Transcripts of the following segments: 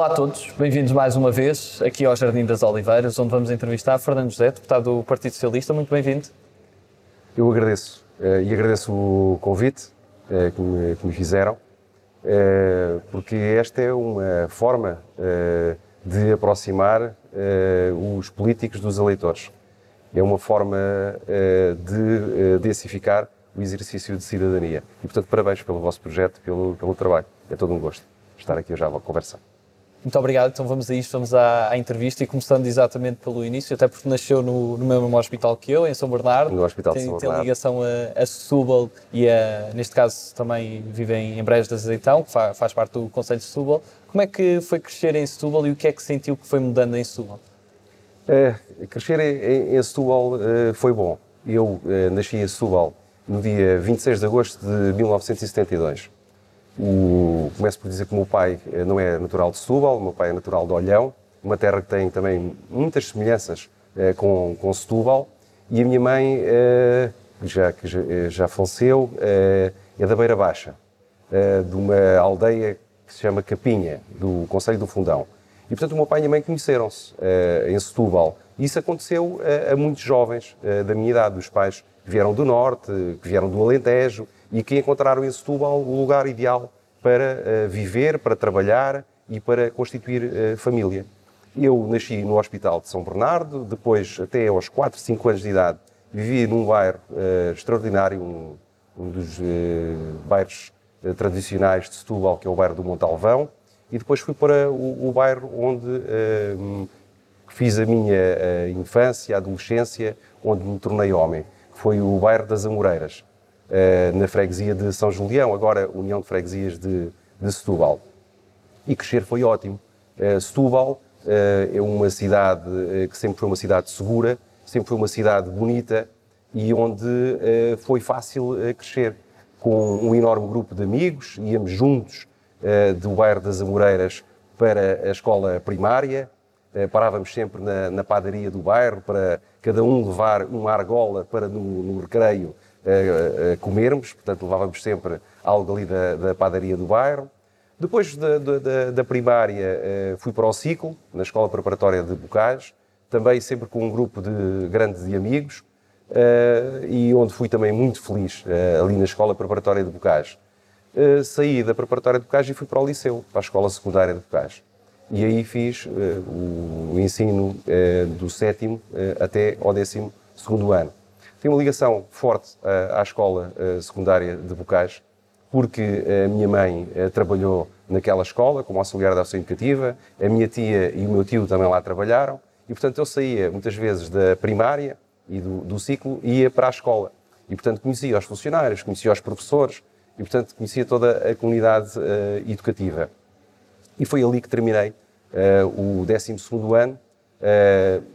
Olá a todos, bem-vindos mais uma vez aqui ao Jardim das Oliveiras, onde vamos entrevistar Fernando José, deputado do Partido Socialista. Muito bem-vindo. Eu agradeço eh, e agradeço o convite eh, que me, fizeram, eh, porque esta é uma forma de aproximar os políticos dos eleitores. É uma forma de densificar o exercício de cidadania. E, portanto, parabéns pelo vosso projeto, pelo, pelo trabalho. É todo um gosto estar aqui hoje a conversar. Muito obrigado. Então vamos a isto, vamos à, à, entrevista e começando exatamente pelo início, até porque nasceu no, no mesmo hospital que eu, em São Bernardo. No Hospital tem, de São Bernardo. Tem ligação a, a Setúbal e, a, neste caso, também vive em, Brejo de Azeitão, que faz, faz parte do Conselho de Setúbal. Como é que foi crescer em Setúbal e o que é que sentiu que foi mudando em Setúbal? É, crescer em, em Setúbal uh, foi bom. Eu uh, nasci em Setúbal no dia 26 de agosto de 1972. O, começo por dizer que o meu pai eh, não é natural de Setúbal, o meu pai é natural de Olhão, uma terra que tem também muitas semelhanças eh, com, com Setúbal, e a minha mãe, eh, já, que já, faleceu, é da Beira Baixa, de uma aldeia que se chama Capinha, do Conselho do Fundão. E, portanto, o meu pai e a mãe conheceram-se em Setúbal. E isso aconteceu a muitos jovens da minha idade, dos pais que vieram do Norte, que vieram do Alentejo, e que encontraram em Setúbal o lugar ideal para uh, viver, para trabalhar e para constituir uh, família. Eu nasci no Hospital de São Bernardo, depois, até aos 4, 5 anos de idade, vivi num bairro uh, extraordinário, um, um dos bairros tradicionais de Setúbal, que é o bairro do Montalvão, e depois fui para o, o bairro onde fiz a minha infância, adolescência, onde me tornei homem, que foi o bairro das Amoreiras. Eh, na freguesia de São Julião, agora União de Freguesias de, de Setúbal. E crescer foi ótimo. Uh, Setúbal uh, é uma cidade que sempre foi uma cidade segura, sempre foi uma cidade bonita e onde foi fácil crescer. Com um enorme grupo de amigos, íamos juntos do bairro das Amoreiras para a escola primária, parávamos sempre na, na, padaria do bairro para cada um levar uma argola para no, no recreio a, a comermos, portanto levávamos sempre algo ali da, da padaria do bairro. Depois da, da, da primária eh, fui para o ciclo, na Escola Preparatória de Bocage, também sempre com um grupo de grandes de amigos, eh, e onde fui também muito feliz, eh, ali na Escola Preparatória de Bocage. Saí da Preparatória de Bocage e fui para o Liceu, para a Escola Secundária de Bocage. E aí fiz o ensino do sétimo até ao décimo segundo ano. Tenho uma ligação forte uh, à escola uh, secundária de Bocage, porque a minha mãe uh, trabalhou naquela escola como auxiliar da ação educativa, a minha tia e o meu tio também lá trabalharam, e portanto eu saía muitas vezes da primária e do, do ciclo e ia para a escola. E portanto conhecia os funcionários, conhecia os professores, e portanto conhecia toda a comunidade educativa. E foi ali que terminei o 12 ano,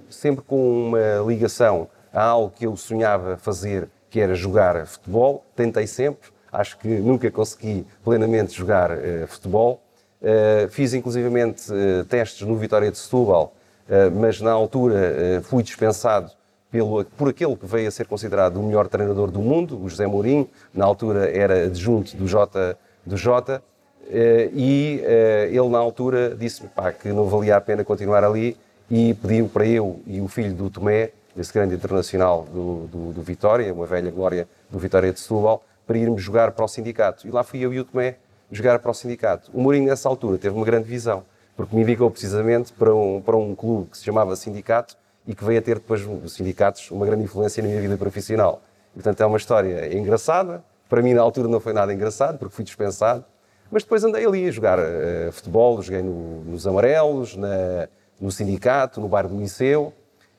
sempre com uma ligação a algo que eu sonhava fazer, que era jogar futebol. Tentei sempre, acho que nunca consegui plenamente jogar uh, futebol. Uh, fiz inclusivamente uh, testes no Vitória de Setúbal, mas na altura fui dispensado pelo, por aquele que veio a ser considerado o melhor treinador do mundo, o José Mourinho, na altura era adjunto do J, do J e ele na altura disse-me que não valia a pena continuar ali e pediu para eu e o filho do Tomé desse grande internacional do, do, do, Vitória, uma velha glória do Vitória de Setúbal, para irmos jogar para o sindicato. E lá fui eu e o Tomé jogar para o sindicato. O Mourinho, nessa altura, teve uma grande visão, porque me indicou precisamente para um, para um clube que se chamava Sindicato e que veio a ter depois, os sindicatos, uma grande influência na minha vida profissional. E, portanto, é uma história engraçada. Para mim, na altura, não foi nada engraçado, porque fui dispensado. Mas depois andei ali a jogar uh, futebol, joguei no, nos Amarelos, na, no Sindicato, no bairro do Liceu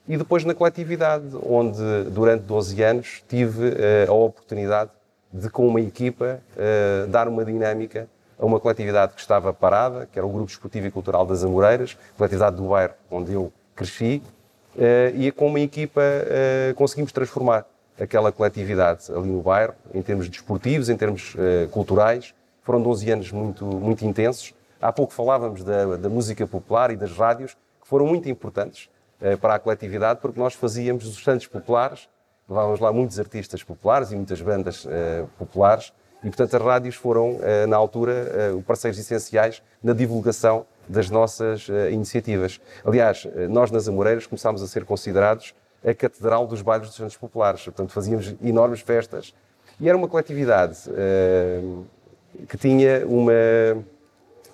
e depois na coletividade, onde durante 12 anos tive uh, a oportunidade de, com uma equipa, uh, dar uma dinâmica a uma coletividade que estava parada, que era o Grupo Esportivo e Cultural das Amoreiras, coletividade do bairro onde eu cresci, uh, e com uma equipa conseguimos transformar aquela coletividade ali no bairro, em termos desportivos, em termos culturais. Foram 12 anos muito, muito intensos. Há pouco falávamos da, da música popular e das rádios, que foram muito importantes para a coletividade, porque nós fazíamos os Santos Populares, levávamos lá muitos artistas populares e muitas bandas uh, populares, e portanto as rádios foram, uh, na altura, uh, parceiros essenciais na divulgação das nossas iniciativas. Aliás, nós nas Amoreiras começámos a ser considerados a catedral dos bailes dos Santos Populares. Portanto, fazíamos enormes festas. E era uma coletividade que tinha uma,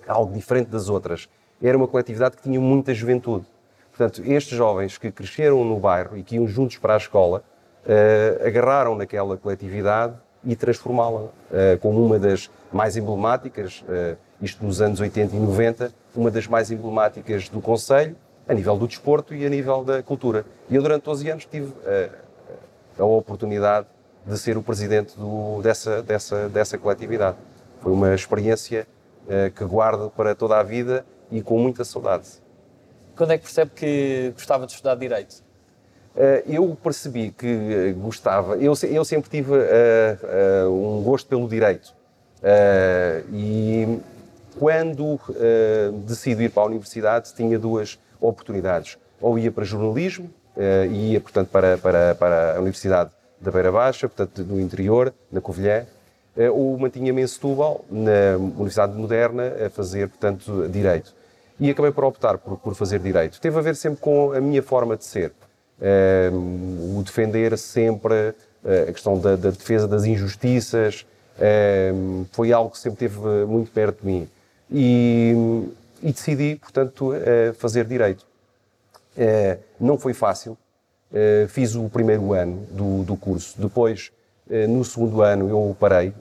algo diferente das outras. Era uma coletividade que tinha muita juventude. Portanto, estes jovens que cresceram no bairro e que iam juntos para a escola, uh, agarraram naquela coletividade e transformá-la uh, como uma das mais emblemáticas, uh, isto nos anos 80 e 90, uma das mais emblemáticas do Conselho, a nível do desporto e a nível da cultura. E eu, durante 12 anos, tive a oportunidade de ser o presidente do, dessa, dessa, dessa coletividade. Foi uma experiência que guardo para toda a vida e com muita saudade. Quando é que percebe que gostava de estudar Direito? Eh, eu percebi que eh, gostava, eu, eu sempre tive uh, uh, um gosto pelo direito. Uh, e quando decido ir para a universidade, tinha duas oportunidades. Ou ia para jornalismo, e ia, portanto, para, para, para a Universidade da Beira Baixa, portanto, no interior, na Covilhã, ou mantinha-me em Setúbal, na Universidade Moderna, a fazer, portanto, Direito. E acabei por optar por, por fazer Direito. Teve a ver sempre com a minha forma de ser o defender sempre eh, a questão da, da defesa das injustiças, foi algo que sempre esteve muito perto de mim. E, e decidi, portanto, eh, fazer direito. Eh, não foi fácil. Fiz o primeiro ano do, do curso. Depois, no segundo ano, eu parei.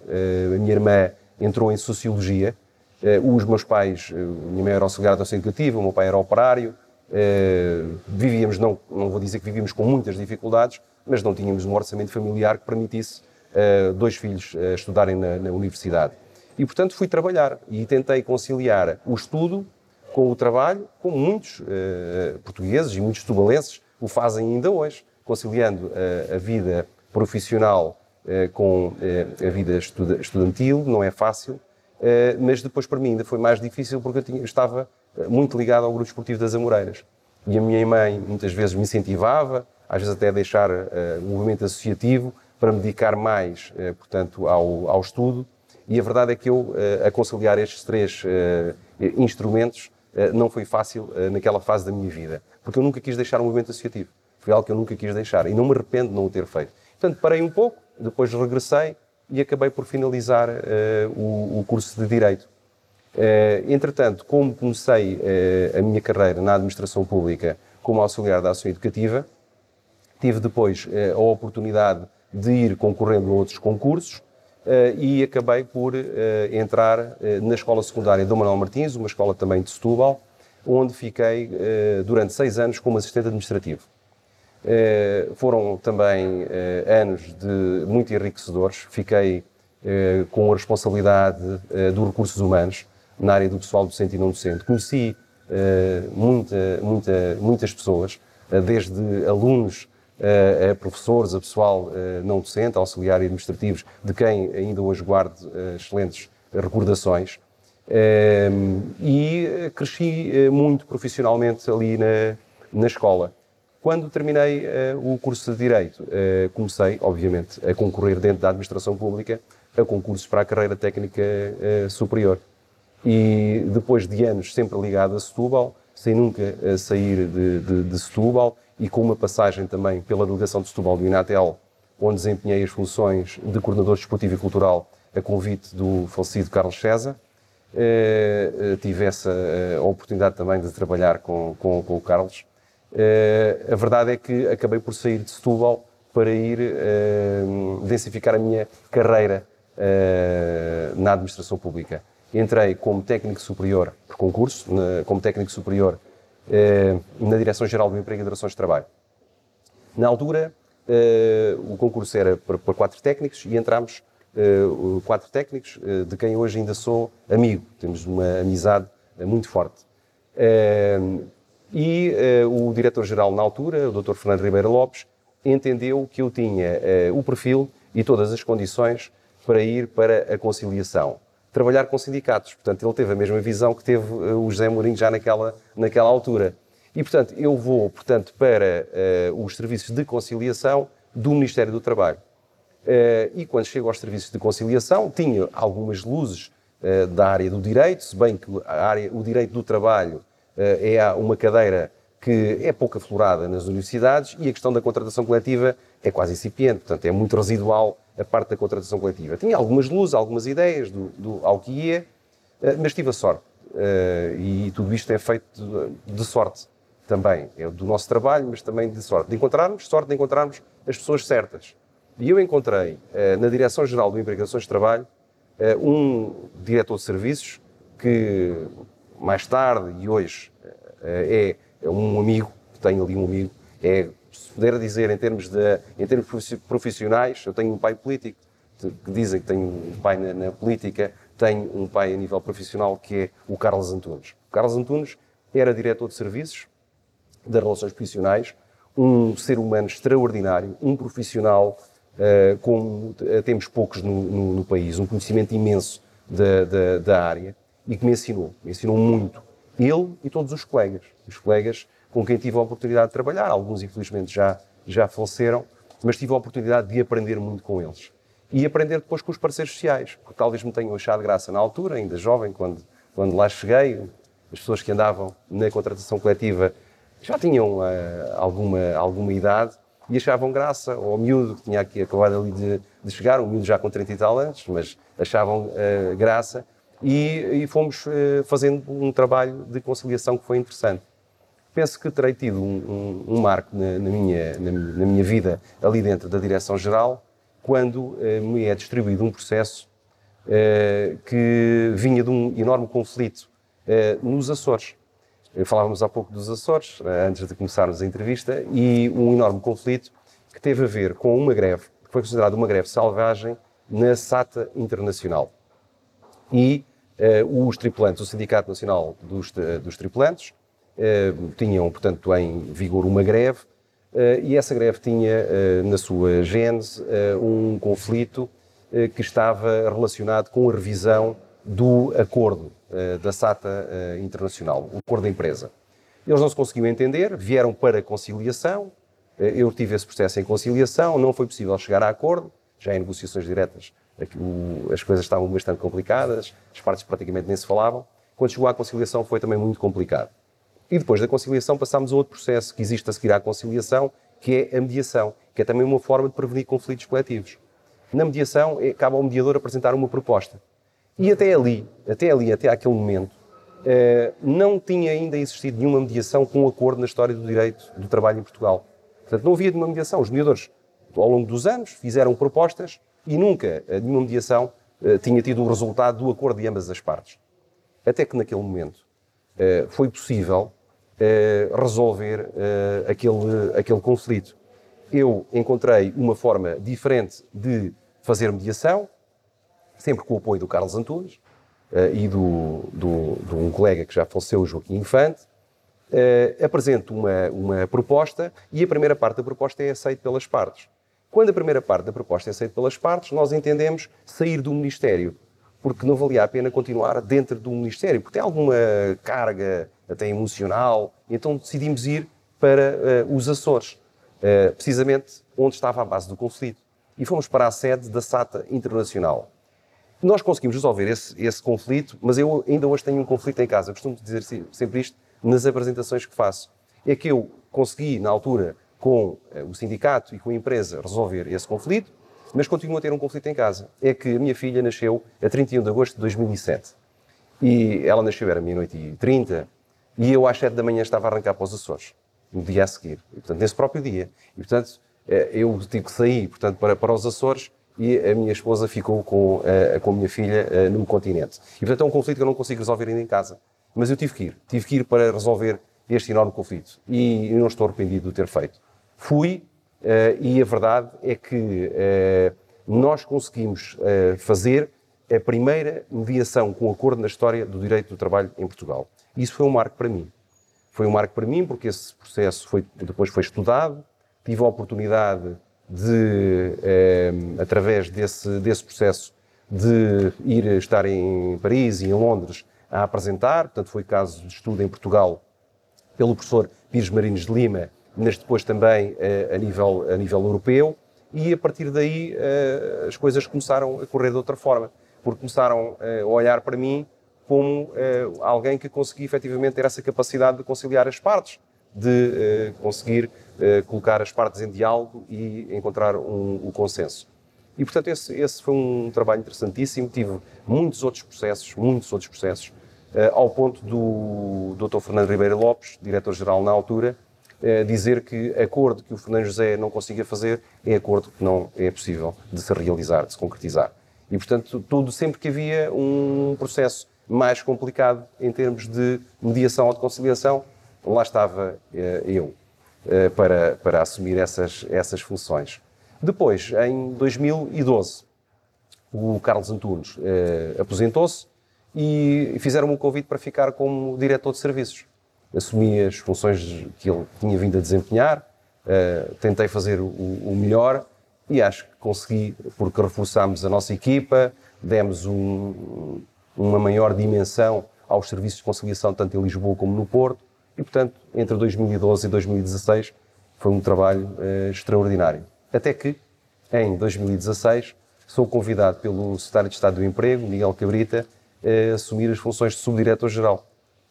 A minha irmã entrou em Sociologia. Os meus pais, a minha mãe era auxiliar de educativa, o meu pai era operário. Uh, vivíamos, não, não vou dizer que vivíamos com muitas dificuldades, mas não tínhamos um orçamento familiar que permitisse dois filhos estudarem na, na, universidade. E, portanto, fui trabalhar e tentei conciliar o estudo com o trabalho, como muitos portugueses e muitos tubalenses o fazem ainda hoje, conciliando a vida profissional com a vida estudantil, não é fácil, mas depois para mim ainda foi mais difícil porque eu, tinha, eu estava muito ligado ao grupo esportivo das Amoreiras. E a minha mãe muitas vezes me incentivava, às vezes até a deixar uh, o movimento associativo para me dedicar mais, uh, portanto, ao, ao estudo. E a verdade é que eu, uh, a conciliar estes três instrumentos, não foi fácil naquela fase da minha vida. Porque eu nunca quis deixar o movimento associativo. Foi algo que eu nunca quis deixar e não me arrependo de não o ter feito. Portanto, parei um pouco, depois regressei e acabei por finalizar o, o curso de Direito. Eh, entretanto, como comecei eh, a minha carreira na administração pública como auxiliar da ação educativa, tive depois eh, a oportunidade de ir concorrendo a outros concursos e acabei por entrar na escola secundária Dom Manuel Martins, uma escola também de Setúbal, onde fiquei durante seis anos como assistente administrativo. Foram também anos de muito enriquecedores. Fiquei com a responsabilidade dos recursos humanos, na área do pessoal docente e não docente. Conheci muita, muita, muitas pessoas, desde alunos a professores, a pessoal não docente, auxiliar e administrativos, de quem ainda hoje guardo excelentes recordações. e cresci muito profissionalmente ali na, na escola. Quando terminei o curso de Direito, comecei, obviamente, a concorrer dentro da administração pública a concursos para a carreira técnica superior e depois de anos sempre ligado a Setúbal, sem nunca sair de, de, de Setúbal e com uma passagem também pela delegação de Setúbal do Inatel, onde desempenhei as funções de coordenador desportivo e cultural a convite do falecido Carlos César. Tive essa oportunidade também de trabalhar com, com, com o Carlos. A verdade é que acabei por sair de Setúbal para ir densificar a minha carreira na administração pública entrei como técnico superior, por concurso, como técnico superior eh, na Direção-Geral do Emprego e Relações de Trabalho. Na altura, eh, o concurso era para, quatro técnicos e entramos eh, quatro técnicos, eh, de quem hoje ainda sou amigo. Temos uma amizade eh, muito forte. E o diretor-geral na altura, o Dr. Fernando Ribeiro Lopes, entendeu que eu tinha o perfil e todas as condições para ir para a conciliação trabalhar com sindicatos. Portanto, ele teve a mesma visão que teve eh, o José Mourinho já naquela, naquela altura. E, portanto, eu vou, portanto, para uh, os serviços de conciliação do Ministério do Trabalho. Uh, e quando chego aos serviços de conciliação, tinha algumas luzes da área do direito, se bem que a área, o direito do trabalho é uma cadeira que é pouco aflorada nas universidades e a questão da contratação coletiva é quase incipiente, portanto é muito residual a parte da contratação coletiva. Tinha algumas luzes, algumas ideias do, do ao que ia, mas tive a sorte. E tudo isto é feito de, sorte também. É do nosso trabalho, mas também de sorte. De encontrarmos, sorte de encontrarmos as pessoas certas. E eu encontrei eh, na Direção-Geral do Emprego e de Trabalho eh, um diretor de serviços que mais tarde e hoje eh, é um amigo, tenho ali um amigo, é, se puder dizer em termos, de, em termos profissionais, eu tenho um pai político, que dizem que tenho um pai na, na política, tenho um pai a nível profissional que é o Carlos Antunes. O Carlos Antunes era diretor de serviços das relações profissionais, um ser humano extraordinário, um profissional uh, com uh, temos poucos no, no, no, país, um conhecimento imenso da, da, da, área e que me ensinou, me ensinou muito. Ele e todos os colegas, os colegas com quem tive a oportunidade de trabalhar, alguns infelizmente já, já faleceram, mas tive a oportunidade de aprender muito com eles. E aprender depois com os parceiros sociais, porque talvez me tenham achado graça na altura, ainda jovem, quando, quando lá cheguei, as pessoas que andavam na contratação coletiva já tinham uh, alguma, alguma idade e achavam graça ao miúdo que tinha aqui acabado ali de, de chegar, um miúdo já com 30 e tal anos, mas achavam uh, graça e, e fomos uh, fazendo um trabalho de conciliação que foi interessante. Penso que terei tido um, um, um marco na, na, minha, na, na, minha vida ali dentro da Direção-Geral quando me é distribuído um processo que vinha de um enorme conflito nos Açores Falávamos há pouco dos Açores, eh, antes de começarmos a entrevista, e um enorme conflito que teve a ver com uma greve, que foi considerada uma greve selvagem na SATA Internacional. E os tripulantes, o Sindicato Nacional dos, uh, dos Tripulantes, uh, tinham, portanto, em vigor uma greve, e essa greve tinha na sua gênese um conflito que estava relacionado com a revisão do acordo da SATA Internacional, o acordo da empresa. Eles não se conseguiam entender, vieram para conciliação, eu tive esse processo em conciliação, não foi possível chegar a acordo, já em negociações diretas as coisas estavam bastante complicadas, as partes praticamente nem se falavam. Quando chegou à conciliação foi também muito complicado. E depois da conciliação passámos a outro processo que existe a seguir à conciliação, que é a mediação, que é também uma forma de prevenir conflitos coletivos. Na mediação, é, cabe ao mediador apresentar uma proposta. E até ali, até ali, até aquele momento, eh, não tinha ainda existido nenhuma mediação com um acordo na história do direito do trabalho em Portugal. Portanto, não havia nenhuma mediação. Os mediadores, ao longo dos anos, fizeram propostas e nunca eh, nenhuma mediação eh, tinha tido o resultado do acordo de ambas as partes. Até que naquele momento foi possível resolver aquele, aquele conflito. Eu encontrei uma forma diferente de fazer mediação, sempre com o apoio do Carlos Antunes e do, do, de um colega que já faleceu, Joaquim Infante, apresento uma, uma proposta e a primeira parte da proposta é aceita pelas partes. Quando a primeira parte da proposta é aceita pelas partes, nós entendemos sair do Ministério, porque não valia a pena continuar dentro do Ministério, porque tem alguma carga até emocional, então decidimos ir para uh, os Açores, uh, precisamente onde estava a base do conflito. E fomos para a sede da SATA Internacional. Nós conseguimos resolver esse, esse conflito, mas eu ainda hoje tenho um conflito em casa. Costumo dizer sempre isto nas apresentações que faço. É que eu consegui, na altura, com eh, o sindicato e com a empresa, resolver esse conflito, mas continuo a ter um conflito em casa. É que a minha filha nasceu a 31 de agosto de 2007. E ela nasceu, era meia-noite e 30, e eu às 7 da manhã estava a arrancar para os Açores, no dia a seguir. E, portanto, nesse próprio dia. E, portanto, eh, eu tive que sair portanto, para, para os Açores e a minha esposa ficou com, uh, com a minha filha no continente. E, portanto, é um conflito que eu não consigo resolver ainda em casa. Mas eu tive que ir. Tive que ir para resolver este enorme conflito. E não estou arrependido de o ter feito. Fui, uh, e a verdade é que nós conseguimos fazer a primeira mediação com acordo na história do direito do trabalho em Portugal. Isso foi um marco para mim. Foi um marco para mim porque esse processo foi, depois foi estudado, tive a oportunidade de, eh, através desse, desse processo, de ir estar em Paris e em Londres a apresentar. Portanto, foi caso de estudo em Portugal pelo professor Pires Marines de Lima, mas depois também eh, a, nível, a nível europeu. E a partir daí eh, as coisas começaram a correr de outra forma. porque começaram a olhar para mim como alguém que conseguia efetivamente ter essa capacidade de conciliar as partes, de conseguir colocar as partes em diálogo e encontrar um, um consenso. E, portanto, esse, esse, foi um trabalho interessantíssimo. Tive muitos outros processos, muitos outros processos, ao ponto do Dr. Fernando Ribeiro Lopes, diretor-geral na altura, dizer que acordo que o Fernando José não consiga fazer é acordo que não é possível de se realizar, de se concretizar. E, portanto, tudo sempre que havia um processo mais complicado em termos de mediação ou de conciliação, lá estava eh, eu eh, para, para assumir essas, essas funções. Depois, em 2012, o Carlos Antunes eh, aposentou-se e fizeram-me um convite para ficar como diretor de serviços assumi as funções que ele tinha vindo a desempenhar, uh, tentei fazer o, o, melhor e acho que consegui, porque reforçámos a nossa equipa, demos um, uma maior dimensão aos serviços de conciliação, tanto em Lisboa como no Porto, e portanto, entre 2012 e 2016 foi um trabalho uh, extraordinário. Até que, em 2016, sou convidado pelo Secretário de Estado do Emprego, Miguel Cabrita, a assumir as funções de Subdiretor-Geral.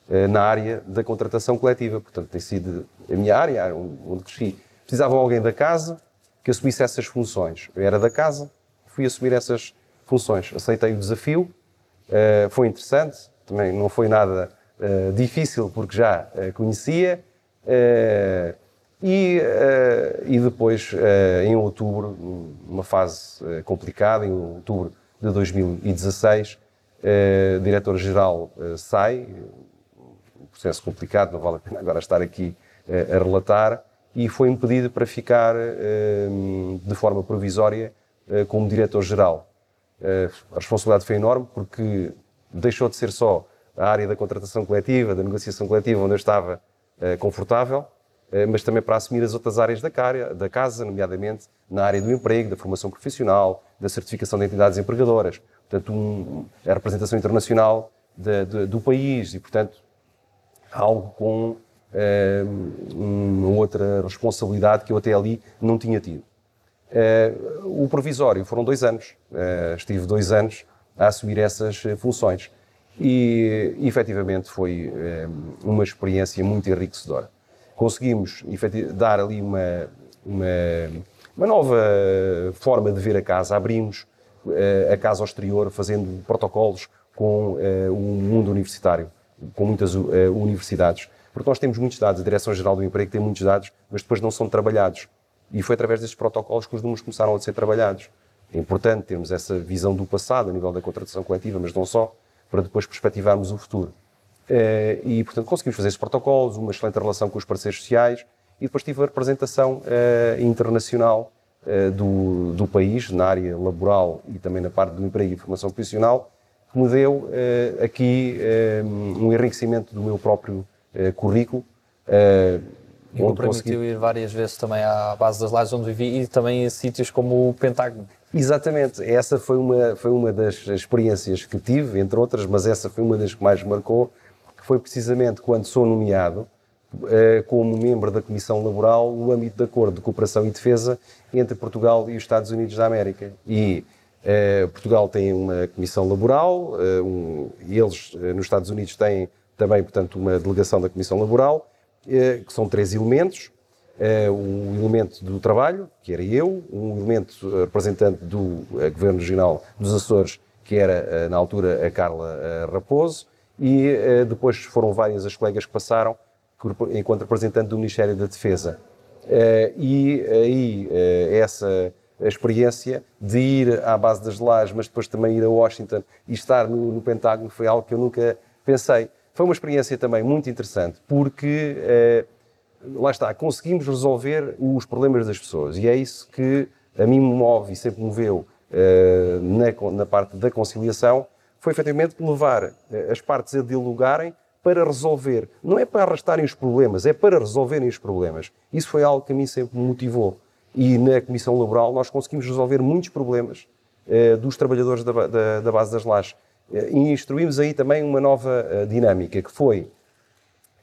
Eh, na área da contratação coletiva. Portanto, tem sido a minha área, onde cresci. Precisavam alguém da casa que assumisse essas funções. Eu era da casa, fui assumir essas funções. Aceitei o desafio, eh, foi interessante, também não foi nada eh, difícil porque já conhecia. E, e depois, em outubro, numa fase complicada, em outubro de 2016, o diretor-geral sai, processo complicado, não vale a pena agora estar aqui uh, a relatar, e foi impedido para ficar uh, de forma provisória uh, como diretor-geral. a responsabilidade foi enorme porque deixou de ser só a área da contratação coletiva, da negociação coletiva, onde eu estava confortável, mas também para assumir as outras áreas da, cara, da casa, nomeadamente na área do emprego, da formação profissional, da certificação de entidades empregadoras. Portanto, um, a representação internacional de, de, do país e, portanto, algo com uh, uma outra responsabilidade que eu até ali não tinha tido. Uh, o provisório foram dois anos. Uh, estive dois anos a assumir essas funções. E, efetivamente, foi uma experiência muito enriquecedora. Conseguimos dar ali uma, uma, uma nova forma de ver a casa. Abrimos a casa ao exterior, fazendo protocolos com o mundo universitário com muitas uh, universidades. Porque nós temos muitos dados, a Direção-Geral do Emprego tem muitos dados, mas depois não são trabalhados. E foi através desses protocolos que os números começaram a ser trabalhados. É importante termos essa visão do passado, a nível da contratação coletiva, mas não só, para depois perspectivarmos o futuro. Uh, e, portanto, conseguimos fazer esses protocolos, uma excelente relação com os parceiros sociais, e depois tive a representação uh, internacional do, do país, na área laboral e também na parte do emprego e formação profissional, que me deu uh, aqui uh, um enriquecimento do meu próprio uh, currículo. Uh, e me permitiu consegui... ir várias vezes também à base das lajes onde vivi e também em sítios como o Pentágono. Exatamente, essa foi uma, foi uma das experiências que tive, entre outras, mas essa foi uma das que mais marcou, que foi precisamente quando sou nomeado como membro da Comissão Laboral no âmbito de acordo de cooperação e defesa entre Portugal e os Estados Unidos da América. E Uh, Portugal tem uma comissão laboral, uh, um, eles uh, nos Estados Unidos têm também, portanto, uma delegação da comissão laboral, que são três elementos. um elemento do trabalho, que era eu, um elemento representante do Governo Regional dos Açores, que era, na altura, a Carla Raposo, e depois foram várias as colegas que passaram, enquanto representante do Ministério da Defesa. e aí, essa a experiência de ir à base das lajes, mas depois também ir a Washington e estar no, no, Pentágono foi algo que eu nunca pensei. Foi uma experiência também muito interessante, porque eh, lá está, conseguimos resolver os problemas das pessoas e é isso que a mim me move e sempre moveu eh, na, na parte da conciliação, foi efetivamente levar eh, as partes a dialogarem para resolver. Não é para arrastarem os problemas, é para resolverem os problemas. Isso foi algo que a mim sempre me motivou e na Comissão Laboral nós conseguimos resolver muitos problemas eh, dos trabalhadores da, da, da, base das lajes. Eh, e instruímos aí também uma nova eh, dinâmica, que foi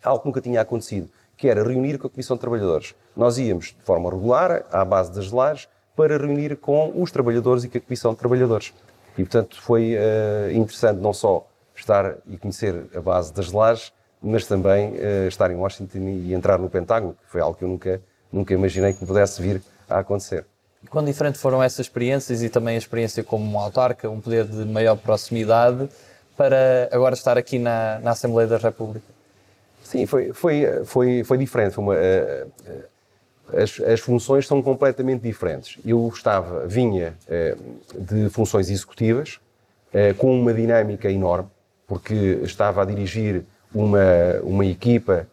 algo que nunca tinha acontecido, que era reunir com a Comissão de Trabalhadores. Nós íamos de forma regular, à base das lajes, para reunir com os trabalhadores e com a Comissão de Trabalhadores. E, portanto, foi uh, interessante não só estar e conhecer a base das lajes, mas também uh, estar em Washington e entrar no Pentágono, que foi algo que eu nunca, nunca imaginei que pudesse vir a acontecer. E quão diferente foram essas experiências e também a experiência como autarca, um poder de maior proximidade, para agora estar aqui na, na Assembleia da República? Sim, foi, foi, foi, foi diferente. Foi uma, uh, as, as, funções são completamente diferentes. Eu estava, vinha uh, de funções executivas, com uma dinâmica enorme, porque estava a dirigir uma, uma equipa,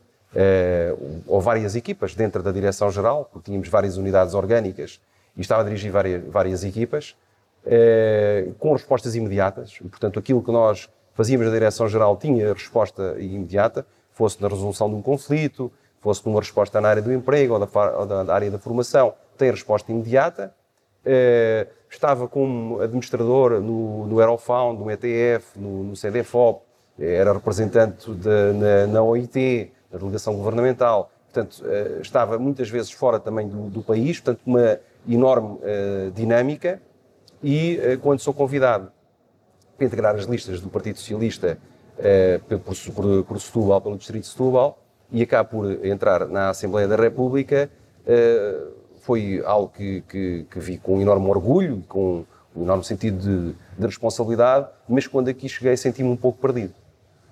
ou várias equipas dentro da Direção-Geral, porque tínhamos várias unidades orgânicas, e estava a dirigir várias, várias equipas, com respostas imediatas, portanto, aquilo que nós fazíamos na Direção-Geral tinha resposta imediata, fosse na resolução de um conflito, fosse numa resposta na área do emprego ou da, ou da área da formação, tem resposta imediata. Uh, estava como administrador no, no Aerofound, no ETF, no, no CDFOP, era representante de, na, na, OIT, na delegação governamental. Portanto, uh, estava muitas vezes fora também do, do país, portanto, uma enorme uh, dinâmica. E quando sou convidado para integrar as listas do Partido Socialista eh, por, por, por Setúbal, pelo Distrito de Setúbal, e acabo por entrar na Assembleia da República, eh, foi algo que, que, que, vi com enorme orgulho, com um enorme sentido de, de responsabilidade, mas quando aqui cheguei senti-me um pouco perdido.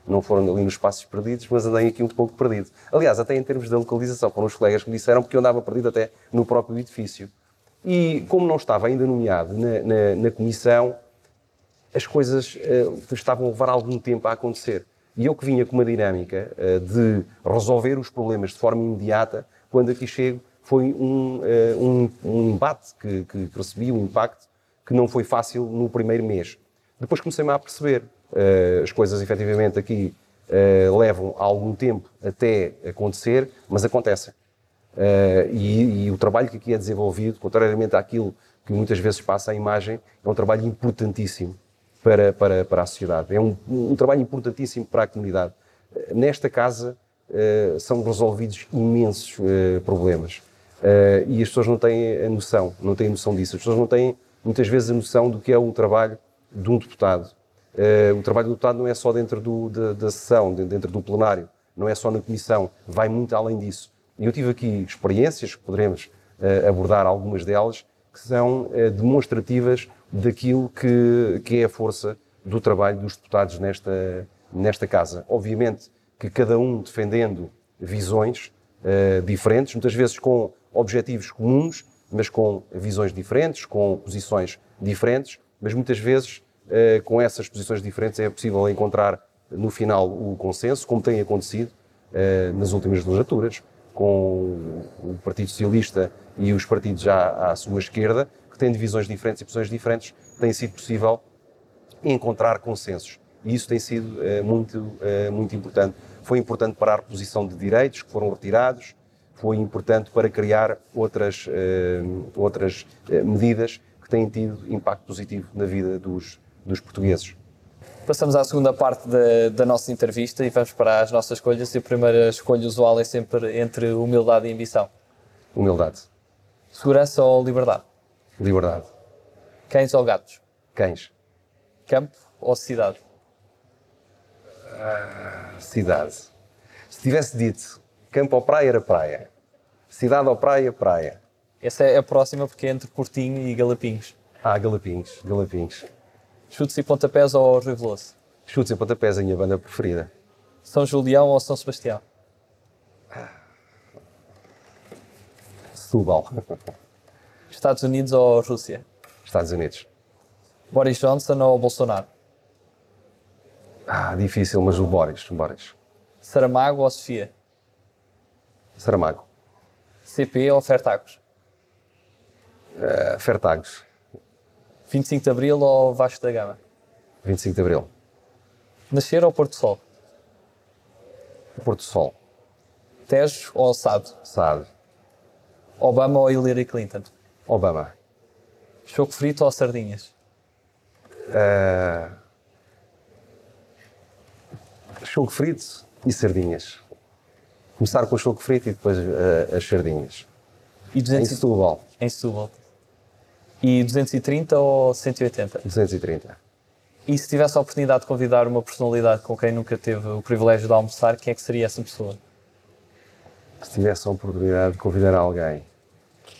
Não foram ali nos espaços perdidos, mas andei aqui um pouco perdido. Aliás, até em termos de localização, foram os colegas que me disseram, porque eu andava perdido até no próprio edifício. E como não estava ainda nomeado na, na, na comissão, as coisas uh, estavam a levar algum tempo a acontecer. E eu que vinha com uma dinâmica uh, de resolver os problemas de forma imediata, quando aqui chego, foi um, uh, um, um embate que, que, recebi, um impacto que não foi fácil no primeiro mês. Depois comecei-me a perceber. As coisas efetivamente aqui levam algum tempo até acontecer, mas acontecem. E, e o trabalho que aqui é desenvolvido, contrariamente àquilo que muitas vezes passa a imagem, é um trabalho importantíssimo para, para, para a sociedade. É um, um trabalho importantíssimo para a comunidade. Nesta casa são resolvidos imensos problemas e as pessoas não têm a noção, não têm a noção disso. As pessoas não têm muitas vezes a noção do que é o trabalho de um deputado. O trabalho do deputado não é só dentro do, da, da sessão, dentro do plenário, não é só na comissão, vai muito além disso. E eu tive aqui experiências, que poderemos abordar algumas delas, que são demonstrativas daquilo que, que é a força do trabalho dos deputados nesta, nesta casa. Obviamente que cada um defendendo visões uh, diferentes, muitas vezes com objetivos comuns, mas com visões diferentes, com posições diferentes, mas muitas vezes com essas posições diferentes é possível encontrar no final o consenso, como tem acontecido uh, nas últimas legislaturas, com o Partido Socialista e os partidos já à sua esquerda, que têm divisões diferentes e posições diferentes, tem sido possível encontrar consensos. E isso tem sido uh, muito, muito importante. Foi importante para a reposição de direitos que foram retirados, foi importante para criar outras, outras medidas que têm tido impacto positivo na vida dos, dos portugueses. Passamos à segunda parte da, da, nossa entrevista e vamos para as nossas escolhas. E a primeira escolha usual é sempre entre humildade e ambição. Humildade. Segurança ou liberdade? Liberdade. Cães ou gatos? Cães. Campo ou cidade? Ah, cidade. Se tivesse dito campo ou praia, era praia. Cidade ou praia, praia. Essa é a próxima porque é entre Portinho e Galapinhos. Ah, Galapinhos, Galapinhos. Chutes e pontapés ou Rio Veloso? Chutes e pontapés, a minha banda preferida. São Julião ou São Sebastião? Setúbal. Estados Unidos ou Rússia? Estados Unidos. Boris Johnson ou Bolsonaro? Ah, difícil, mas o Boris. O Boris. Saramago ou Sofia? Saramago. CP ou Fertagos? Uh, Fertagos. 25 de Abril ou Vasco da Gama? 25 de Abril. Nascer ou Porto Sol? Porto Sol. Tejo ou Sado? Sado. Obama ou Hillary Clinton? Obama. Choco frito ou sardinhas? Uh, choco frito e sardinhas. Começar com o choco frito e depois uh, as sardinhas. E 200... Em Setúbal. Em Setúbal. E 230 ou 180? 230. E se tivesse a oportunidade de convidar uma personalidade com quem nunca teve o privilégio de almoçar, quem é que seria essa pessoa? Se tivesse a oportunidade de convidar alguém,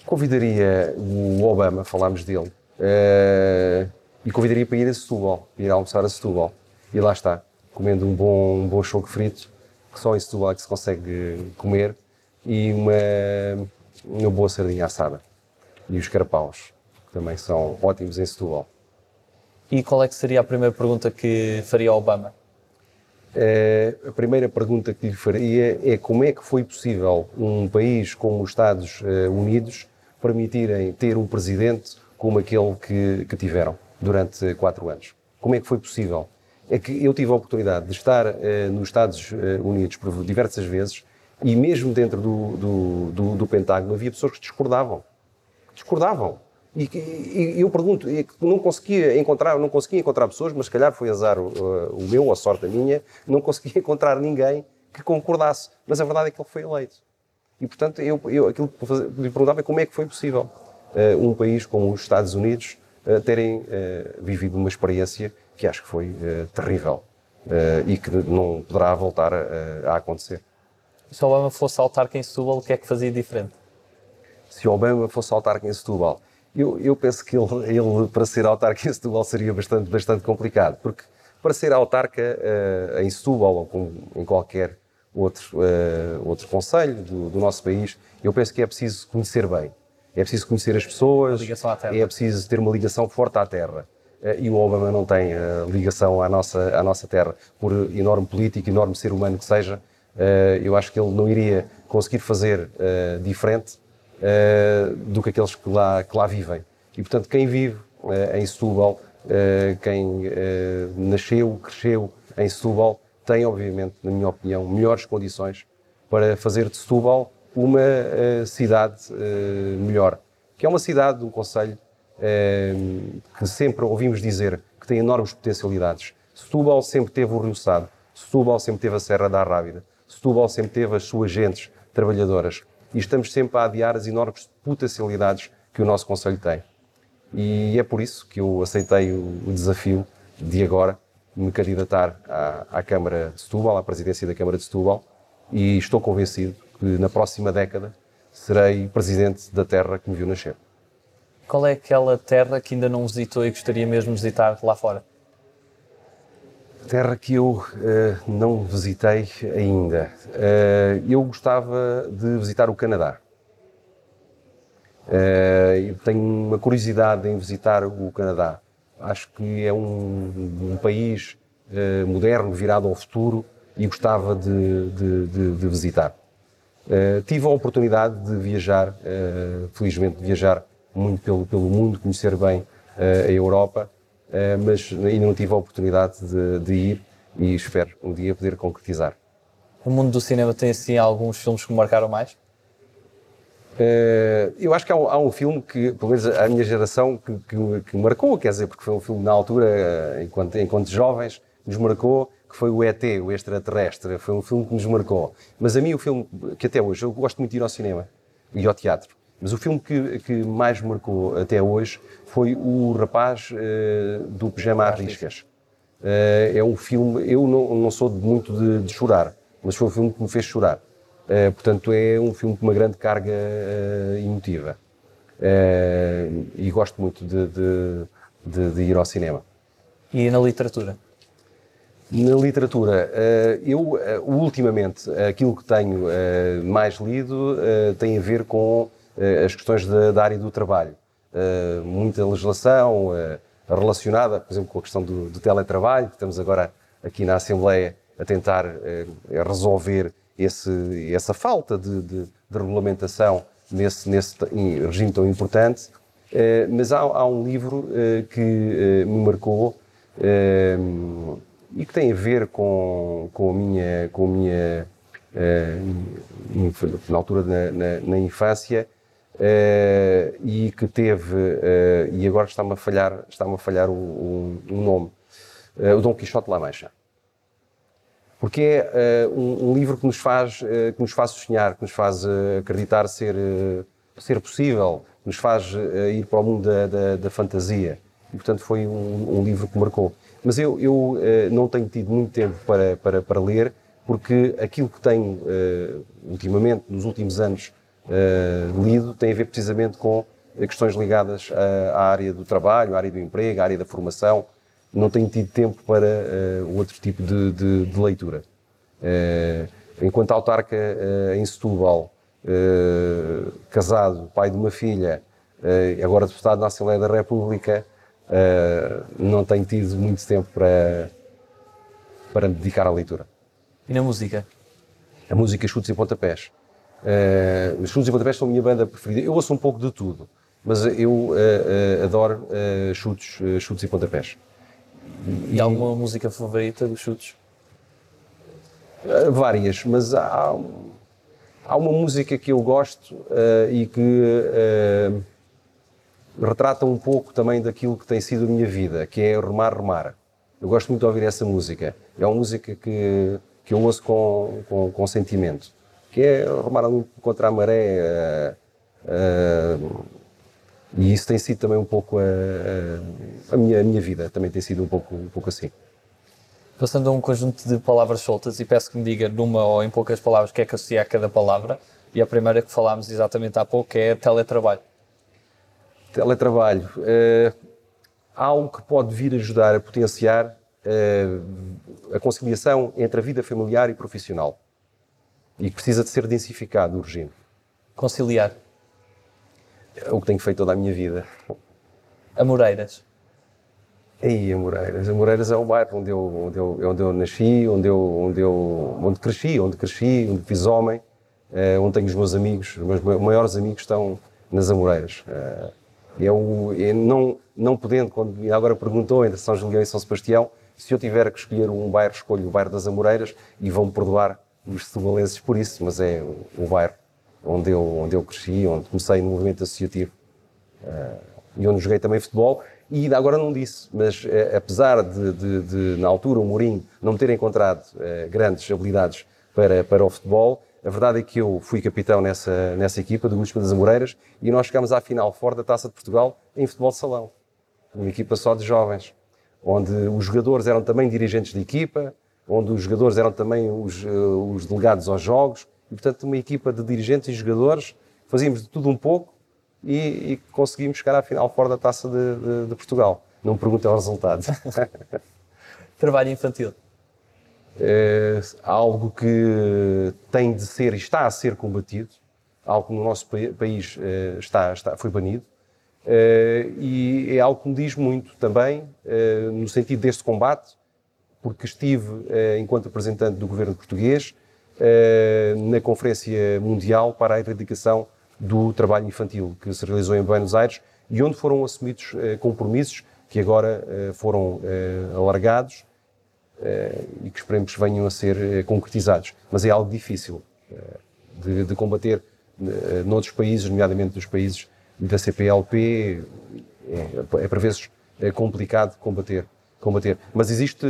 convidaria o Obama, falámos dele, uh, e convidaria para ir a Setúbal, ir almoçar a Setúbal. E lá está, comendo um bom, um bom choco frito, que só em Setúbal é que se consegue comer, e uma, uma boa sardinha assada. E os carapaus, também são ótimos em Setúbal. E qual é que seria a primeira pergunta que faria ao Obama? É, a primeira pergunta que lhe faria é como é que foi possível um país como os Estados eh, Unidos permitirem ter um presidente como aquele que, que tiveram durante quatro anos? Como é que foi possível? É que eu tive a oportunidade de estar eh, nos Estados Unidos por diversas vezes e mesmo dentro do, do, do, do Pentágono havia pessoas que discordavam. Discordavam. E, e, e, eu pergunto, não conseguia encontrar, não conseguia encontrar pessoas, mas se calhar foi azar o, o meu, a sorte a minha, não conseguia encontrar ninguém que concordasse. Mas a verdade é que ele foi eleito. E portanto, eu, eu aquilo que lhe perguntava é como é que foi possível uh, um país como os Estados Unidos uh, terem uh, vivido uma experiência que acho que foi terrível e que não poderá voltar a, a acontecer. Se o Obama fosse autarca em Setúbal, o que é que fazia diferente? Se Obama fosse autarca em Setúbal, eu, eu penso que ele, ele, para ser autarca em Setúbal, seria bastante, bastante complicado, porque para ser autarca uh, em Setúbal ou com, em qualquer outro, uh, outro conselho do, do, nosso país, eu penso que é preciso conhecer bem. É preciso conhecer as pessoas, é preciso ter uma ligação forte à terra. Uh, e o Obama não tem ligação à nossa, à nossa terra, por enorme político, enorme ser humano que seja. eu acho que ele não iria conseguir fazer diferente uh, do que aqueles que lá, que lá vivem. E, portanto, quem vive uh, em Setúbal, uh, quem nasceu, cresceu em Setúbal, tem, obviamente, na minha opinião, melhores condições para fazer de Setúbal uma cidade melhor. Que é uma cidade, um conselho, que sempre ouvimos dizer que tem enormes potencialidades. Setúbal sempre teve o Rio Sado, Setúbal sempre teve a Serra da Rábida, Setúbal sempre teve as suas gentes trabalhadoras e estamos sempre a adiar as enormes potencialidades que o nosso Conselho tem. E é por isso que eu aceitei o desafio de agora me candidatar à, à Câmara de Setúbal, à presidência da Câmara de Setúbal, e estou convencido que na próxima década serei presidente da terra que me viu nascer. Qual é aquela terra que ainda não visitou e gostaria mesmo de visitar lá fora? Terra que eu uh, não visitei ainda. Uh, eu gostava de visitar o Canadá. Uh, eu tenho uma curiosidade em visitar o Canadá. Acho que é um, um país moderno, virado ao futuro, e gostava de, de, de, de visitar. tive a oportunidade de viajar, felizmente, de viajar muito pelo, pelo mundo, conhecer bem a Europa mas ainda não tive a oportunidade de, de, ir e espero um dia poder concretizar. O mundo do cinema tem assim alguns filmes que me marcaram mais? Uh, eu acho que há um, há um, filme que, pelo menos a minha geração, que, que, que, marcou, quer dizer, porque foi um filme na altura, eh, enquanto, enquanto jovens, nos marcou, que foi o ET, o extraterrestre. Foi um filme que nos marcou. Mas a mim, o filme que até hoje, eu gosto muito de ir ao cinema e ao teatro. Mas o filme que, que mais me marcou até hoje foi O Rapaz uh, do Pijama às Riscas. Uh, é um filme, eu não, não sou muito de, de, chorar, mas foi um filme que me fez chorar. Uh, portanto, é um filme com uma grande carga emotiva. e gosto muito de, de, de, ir ao cinema. E na literatura? Na literatura, eu ultimamente aquilo que tenho mais lido tem a ver com as questões da, da, área do trabalho. Eh, muita legislação eh, relacionada, por exemplo, com a questão do, do teletrabalho, que estamos agora aqui na Assembleia a tentar resolver esse, essa falta de, de, de regulamentação nesse, nesse regime tão importante. mas há, há, um livro que me marcou e que tem a ver com, com a minha, com a minha na altura na, na, na infância, uh, e que teve, uh, e agora está-me a falhar, está-me a falhar o, o, o nome, uh, o Dom Quixote de La Mancha. Porque é um, um, livro que nos faz, que nos faz sonhar, que nos faz acreditar ser, ser possível, nos faz ir para o mundo da, da, da fantasia. E, portanto, foi um, um, livro que marcou. Mas eu, eu não tenho tido muito tempo para, para, para ler, porque aquilo que tenho ultimamente, nos últimos anos, lido, tem a ver precisamente com questões ligadas à, à área do trabalho, à área do emprego, à área da formação. Não tenho tido tempo para outro tipo de, de, de leitura. enquanto autarca em Setúbal, casado, pai de uma filha, agora deputado na Assembleia da República, uh, não tenho tido muito tempo para, para me dedicar à leitura. E na música? A música Chutes e Pontapés. Uh, os Chutes e Pontapés são a minha banda preferida. Eu ouço um pouco de tudo, mas eu uh, uh, adoro chutes, chutes e pontapés. E, e alguma música favorita dos chutes? várias, mas há, há uma música que eu gosto e que retrata um pouco também daquilo que tem sido a minha vida, que é Remar Remar. Eu gosto muito de ouvir essa música. É uma música que, que eu ouço com, com, com sentimento, que é remar contra a maré. Uh, uh, e isso tem sido também um pouco a, a, a, minha, a minha vida, também tem sido um pouco, um pouco assim. Passando a um conjunto de palavras soltas e peço que me diga numa ou em poucas palavras o que é que associa a cada palavra. E a primeira que falámos exatamente há pouco é teletrabalho teletrabalho, uh, algo que pode vir ajudar a potenciar uh, a conciliação entre a vida familiar e profissional e precisa de ser densificado, urgente. Conciliar. É o que tenho feito toda a minha vida. Amoreiras. Aí, Amoreiras. Amoreiras é o bairro onde eu, onde eu, onde eu nasci, onde eu, onde eu onde cresci, onde cresci, onde fiz homem, uh, onde tenho os meus amigos, os meus maiores amigos estão nas Amoreiras. Uh, não, não podendo, quando agora perguntou entre São Julião e São Sebastião, se eu tiver que escolher um bairro, escolho o bairro das Amoreiras e vão-me perdoar os setubalenses por isso, mas é o, bairro onde eu, onde eu cresci, onde comecei no movimento associativo uh, e onde joguei também futebol. E agora não disse, mas uh, apesar de, de, de, na altura, o Mourinho não ter encontrado uh, grandes habilidades para, para o futebol, a verdade é que eu fui capitão nessa, nessa equipa do Grupo das Amoreiras e nós chegámos à final fora da Taça de Portugal em futebol de salão. Uma equipa só de jovens, onde os jogadores eram também dirigentes de equipa, onde os jogadores eram também os, eh, os delegados aos jogos e, portanto, uma equipa de dirigentes e jogadores. Fazíamos de tudo um pouco e, e conseguimos chegar à final fora da Taça de, de, de Portugal. Não me perguntem o resultado. Trabalho infantil é algo que tem de ser e está a ser combatido, algo que no nosso país eh, está, está, foi banido, e é algo que me diz muito também, no sentido deste combate, porque estive, enquanto representante do governo português, na Conferência Mundial para a Erradicação do Trabalho Infantil, que se realizou em Buenos Aires, e onde foram assumidos compromissos que agora foram alargados eh, e que esperemos venham a ser eh, concretizados. Mas é algo difícil eh, de, de combater noutros países, nomeadamente nos países da CPLP, é, é para vezes é complicado combater, combater. Mas existe,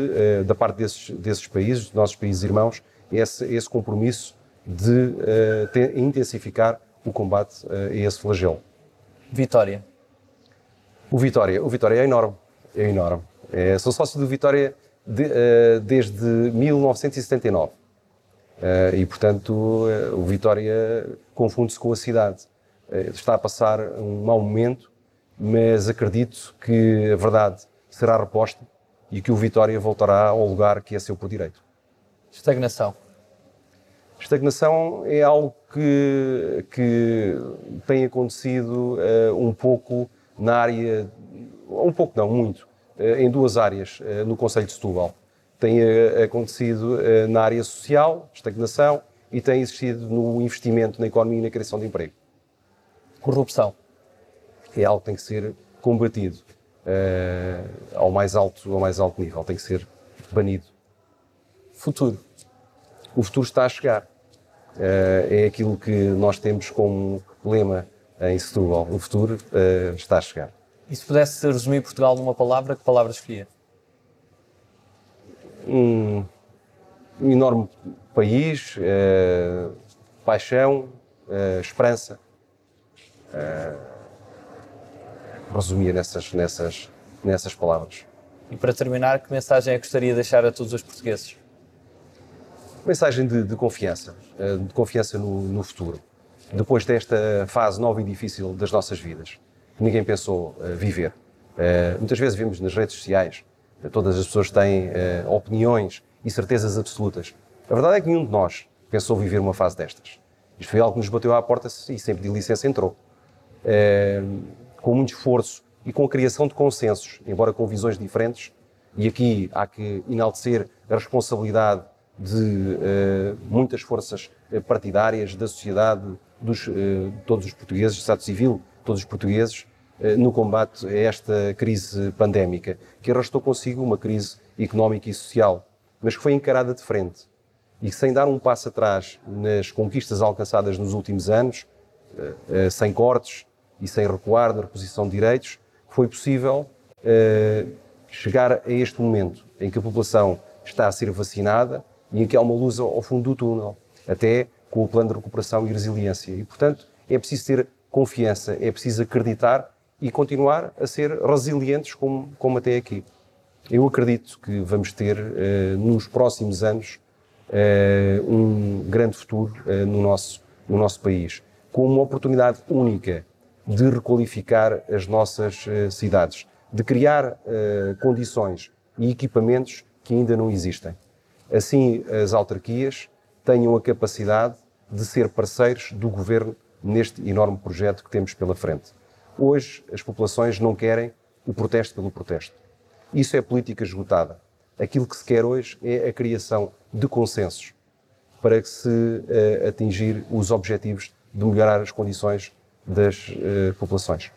da parte desses, desses países, dos nossos países irmãos, esse, esse compromisso de ter, intensificar o combate a esse flagelo. Vitória. O Vitória, o Vitória é enorme, é enorme. É, sou sócio do Vitória de, uh, desde 1979. Uh, e, portanto, uh, o Vitória confunde-se com a cidade. está a passar um mau momento, mas acredito que a verdade será reposta e que o Vitória voltará ao lugar que é seu por direito. Estagnação. Estagnação é algo que, que tem acontecido um pouco na área, um pouco não, muito, eh, em duas áreas eh, no Conselho de Setúbal. Tem acontecido na área social, estagnação, e tem existido no investimento na economia e na criação de emprego. Corrupção. É algo que tem que ser combatido uh, ao, mais alto, ao mais alto nível, tem que ser banido. Futuro. O futuro está a chegar. Uh, é aquilo que nós temos como lema em Setúbal. O futuro uh, está a chegar. E se pudesse resumir Portugal numa palavra, que palavra escolhia? Um, um enorme país, uh, paixão, uh, esperança. Uh, resumia nessas, nessas, nessas palavras. E para terminar, que mensagem é que gostaria de deixar a todos os portugueses? Mensagem de, de confiança, eh, de confiança no, no, futuro. Depois desta fase nova e difícil das nossas vidas, que ninguém pensou uh, viver. Uh, muitas vezes vemos nas redes sociais, todas as pessoas têm opiniões e certezas absolutas. A verdade é que nenhum de nós pensou viver uma fase destas. Isto foi algo que nos bateu à porta e sem pedir licença entrou. Com muito esforço e com a criação de consensos, embora com visões diferentes, e aqui há que enaltecer a responsabilidade de uh, muitas forças eh, partidárias, da sociedade, dos, uh, todos os portugueses, do Estado Civil, todos os portugueses, no combate a esta crise pandémica, que arrastou consigo uma crise económica e social, mas que foi encarada de frente. E sem dar um passo atrás nas conquistas alcançadas nos últimos anos, sem cortes e sem recuar na reposição de direitos, foi possível chegar a este momento em que a população está a ser vacinada e em que há uma luz ao fundo do túnel, até com o plano de recuperação e resiliência. E, portanto, é preciso ter confiança, é preciso acreditar e continuar a ser resilientes como, como até aqui. Eu acredito que vamos ter, uh, nos próximos anos, uh, um grande futuro no, nosso, no nosso país, com uma oportunidade única de requalificar as nossas cidades, de criar condições e equipamentos que ainda não existem. Assim, as autarquias tenham a capacidade de ser parceiros do governo neste enorme projeto que temos pela frente. Hoje, as populações não querem o protesto pelo protesto. Isso é política esgotada. Aquilo que se quer hoje é a criação de consensos para que se uh, atingir os objetivos de melhorar as condições das uh, populações.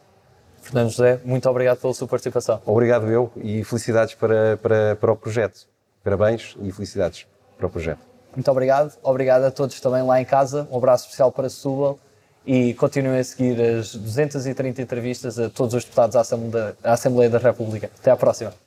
Fernando José, muito obrigado pela sua participação. Obrigado eu e felicidades para, para, para o projeto. Parabéns e felicidades para o projeto. Muito obrigado. Obrigado a todos também lá em casa. Um abraço especial para Setúbal e continuem a seguir as 230 entrevistas a todos os deputados à Assembleia da República. Até à próxima.